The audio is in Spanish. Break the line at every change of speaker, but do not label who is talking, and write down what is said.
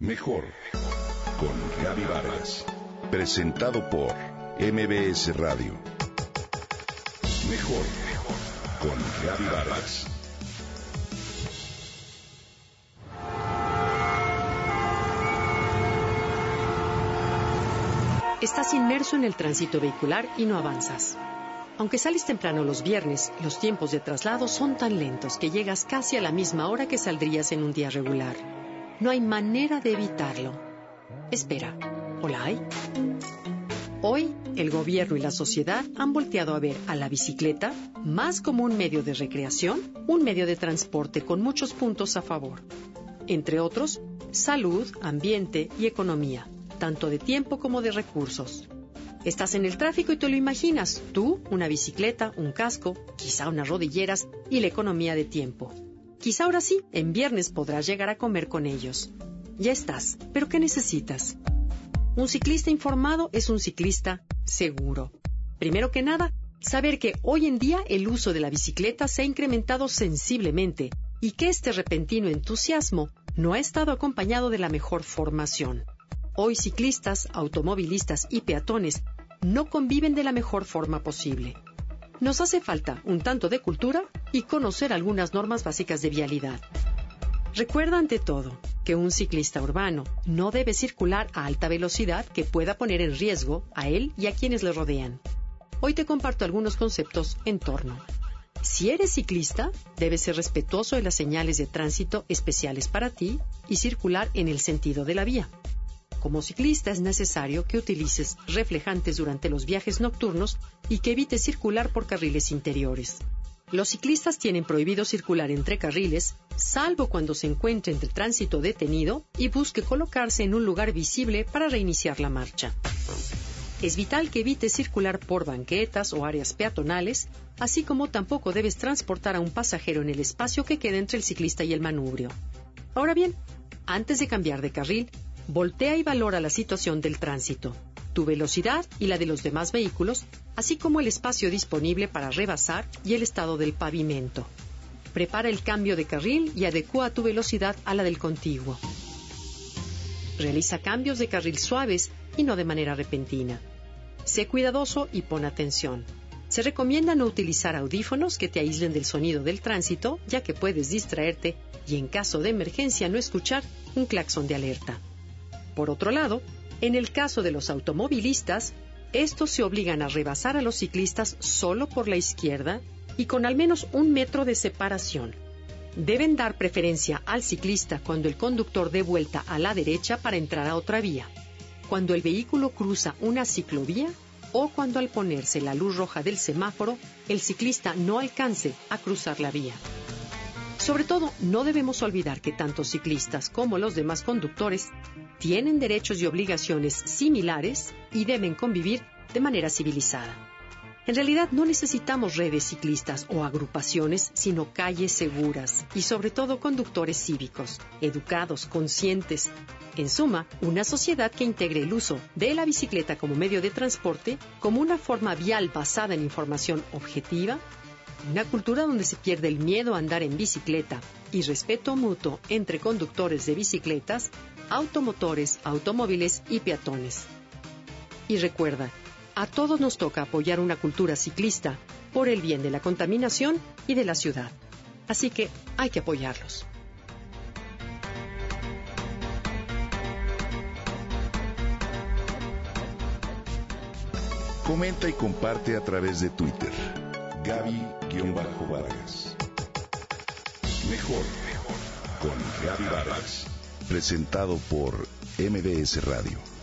Mejor con Gaby Vargas. Presentado por MBS Radio. Mejor con Gaby Vargas.
Estás inmerso en el tránsito vehicular y no avanzas. Aunque sales temprano los viernes, los tiempos de traslado son tan lentos que llegas casi a la misma hora que saldrías en un día regular. No hay manera de evitarlo. Espera, ¿o la hay? Hoy, el gobierno y la sociedad han volteado a ver a la bicicleta más como un medio de recreación, un medio de transporte con muchos puntos a favor. Entre otros, salud, ambiente y economía, tanto de tiempo como de recursos. Estás en el tráfico y te lo imaginas, tú, una bicicleta, un casco, quizá unas rodilleras y la economía de tiempo. Quizá ahora sí, en viernes podrás llegar a comer con ellos. Ya estás, pero ¿qué necesitas? Un ciclista informado es un ciclista seguro. Primero que nada, saber que hoy en día el uso de la bicicleta se ha incrementado sensiblemente y que este repentino entusiasmo no ha estado acompañado de la mejor formación. Hoy ciclistas, automovilistas y peatones no conviven de la mejor forma posible. Nos hace falta un tanto de cultura y conocer algunas normas básicas de vialidad. Recuerda ante todo que un ciclista urbano no debe circular a alta velocidad que pueda poner en riesgo a él y a quienes le rodean. Hoy te comparto algunos conceptos en torno. Si eres ciclista, debes ser respetuoso de las señales de tránsito especiales para ti y circular en el sentido de la vía. Como ciclista es necesario que utilices reflejantes durante los viajes nocturnos y que evites circular por carriles interiores. Los ciclistas tienen prohibido circular entre carriles, salvo cuando se encuentre entre tránsito detenido y busque colocarse en un lugar visible para reiniciar la marcha. Es vital que evites circular por banquetas o áreas peatonales, así como tampoco debes transportar a un pasajero en el espacio que queda entre el ciclista y el manubrio. Ahora bien, antes de cambiar de carril, Voltea y valora la situación del tránsito, tu velocidad y la de los demás vehículos, así como el espacio disponible para rebasar y el estado del pavimento. Prepara el cambio de carril y adecua tu velocidad a la del contiguo. Realiza cambios de carril suaves y no de manera repentina. Sé cuidadoso y pon atención. Se recomienda no utilizar audífonos que te aíslen del sonido del tránsito, ya que puedes distraerte y en caso de emergencia no escuchar un claxon de alerta. Por otro lado, en el caso de los automovilistas, estos se obligan a rebasar a los ciclistas solo por la izquierda y con al menos un metro de separación. Deben dar preferencia al ciclista cuando el conductor dé vuelta a la derecha para entrar a otra vía, cuando el vehículo cruza una ciclovía o cuando al ponerse la luz roja del semáforo el ciclista no alcance a cruzar la vía. Sobre todo, no debemos olvidar que tanto ciclistas como los demás conductores tienen derechos y obligaciones similares y deben convivir de manera civilizada. En realidad no necesitamos redes ciclistas o agrupaciones, sino calles seguras y sobre todo conductores cívicos, educados, conscientes. En suma, una sociedad que integre el uso de la bicicleta como medio de transporte como una forma vial basada en información objetiva, una cultura donde se pierde el miedo a andar en bicicleta y respeto mutuo entre conductores de bicicletas, automotores, automóviles y peatones. Y recuerda, a todos nos toca apoyar una cultura ciclista por el bien de la contaminación y de la ciudad. Así que hay que apoyarlos.
Comenta y comparte a través de Twitter. Gaby-Vargas. Mejor con Gaby Vargas. Presentado por MBS Radio.